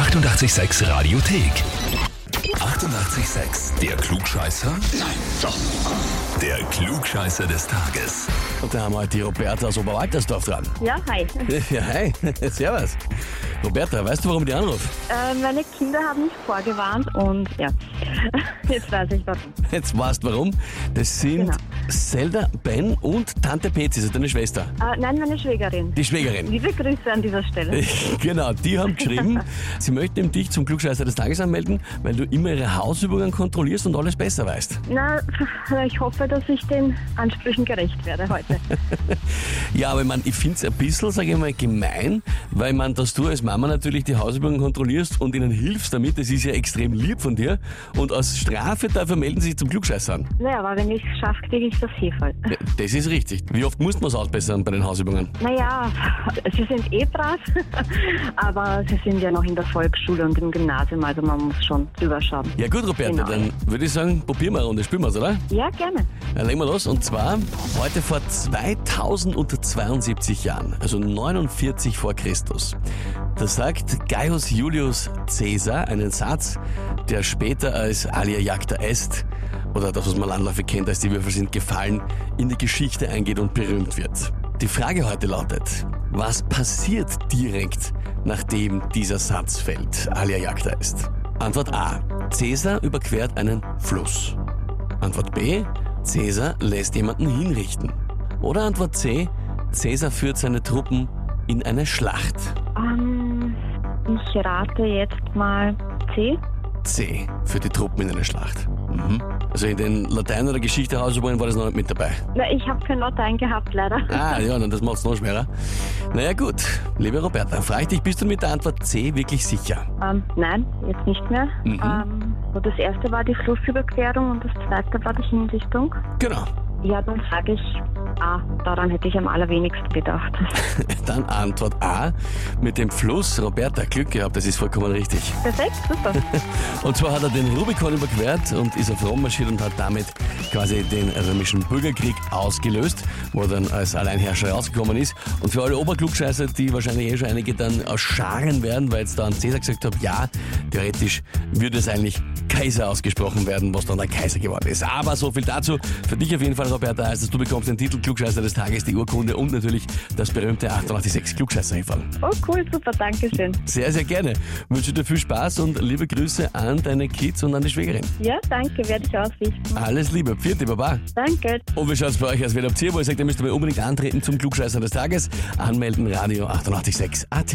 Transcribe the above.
886 Radiothek. 88,6. Der Klugscheißer? Nein, doch. Der Klugscheißer des Tages. Und da haben wir heute die Roberta aus Oberwaltersdorf dran. Ja, hi. Ja, hi. Servus. Roberta, weißt du, warum ich die anrufe? Äh, meine Kinder haben mich vorgewarnt und ja, jetzt weiß ich warum. Jetzt weißt du warum. Das sind Genau. Zelda, Ben und Tante Pezi, also deine Schwester. Äh, nein, meine Schwägerin. Die Schwägerin. Liebe Grüße an dieser Stelle. Genau, die haben geschrieben, sie möchten dich zum Klugscheißer des Tages anmelden, weil du immer ihre Hausübungen kontrollierst und alles besser weißt. Na, ich hoffe, dass ich den Ansprüchen gerecht werde heute. Ja, aber ich, mein, ich finde es ein bisschen, sage ich mal, gemein, weil man, dass du als Mama natürlich die Hausübungen kontrollierst und ihnen hilfst damit, das ist ja extrem lieb von dir. Und als Strafe dafür melden sie sich zum Klugscheißer an. naja, aber wenn ich es schaffe, kriege ich das Hefe. Ja, Das ist richtig. Wie oft muss man es ausbessern bei den Hausübungen? Naja, sie sind eh brav, aber sie sind ja noch in der Volksschule und im Gymnasium, also man muss schon drüber schauen. Ja gut, Roberta, Genau. dann würde ich sagen, probieren wir eine Runde, spielen wir oder? Ja, gerne. Dann legen wir los. Und zwar heute vor 2072 Jahren, also 49 vor Christus. Da sagt Gaius Julius Caesar einen Satz, der später als Alia Jacta Est oder das, was man landläufig kennt als die Würfel sind gefallen, in die Geschichte eingeht und berühmt wird. Die Frage heute lautet, was passiert direkt, nachdem dieser Satz fällt, Alia Jacta Est? Antwort A. Caesar überquert einen Fluss. Antwort B. Caesar lässt jemanden hinrichten. Oder Antwort C. Caesar führt seine Truppen in eine Schlacht. Ähm, ich rate jetzt mal C. C. Für die Truppen in eine Schlacht. Mhm. Also in den Latein- oder Geschichte-Hausübungen war das noch nicht mit dabei. Na, ich habe kein Latein gehabt, leider. Ah, ja, dann das macht es noch schwerer. Naja gut, liebe Roberta, frage ich dich, bist du mit der Antwort C wirklich sicher? Ähm, nein, jetzt nicht mehr. Mhm. Ähm, so das erste war die Flussüberquerung und das zweite war die Hinrichtung. Genau. Ja, dann sage ich A. Daran hätte ich am allerwenigsten gedacht. Dann Antwort A. Mit dem Fluss, Roberta, Glück gehabt, das ist vollkommen richtig. Perfekt, super. Und zwar hat er den Rubikon überquert und ist auf Rom marschiert und hat damit quasi den römischen Bürgerkrieg ausgelöst, wo er dann als Alleinherrscher rausgekommen ist. Und für alle Oberklugscheißer, die wahrscheinlich eh schon einige dann ausscharen werden, weil jetzt da an Caesar gesagt habe, ja, theoretisch würde es eigentlich Kaiser ausgesprochen werden, was dann der Kaiser geworden ist. Aber so viel dazu. Für dich auf jeden Fall, Roberta, heißt es, du bekommst den Titel Klugscheißer des Tages, die Urkunde und natürlich das berühmte 886 klugscheißer -Häferl. Oh, cool, super, danke schön. Sehr, sehr gerne. Wünsche dir viel Spaß und liebe Grüße an deine Kids und an die Schwägerin. Ja, danke, werde ich ausrichten. Alles Liebe, vierte Baba. Danke. Und wie schaut's bei euch aus? Wer habt ihr, wo ihr sagt, ihr müsst aber unbedingt antreten zum Klugscheißer des Tages? Anmelden, Radio 886 AT.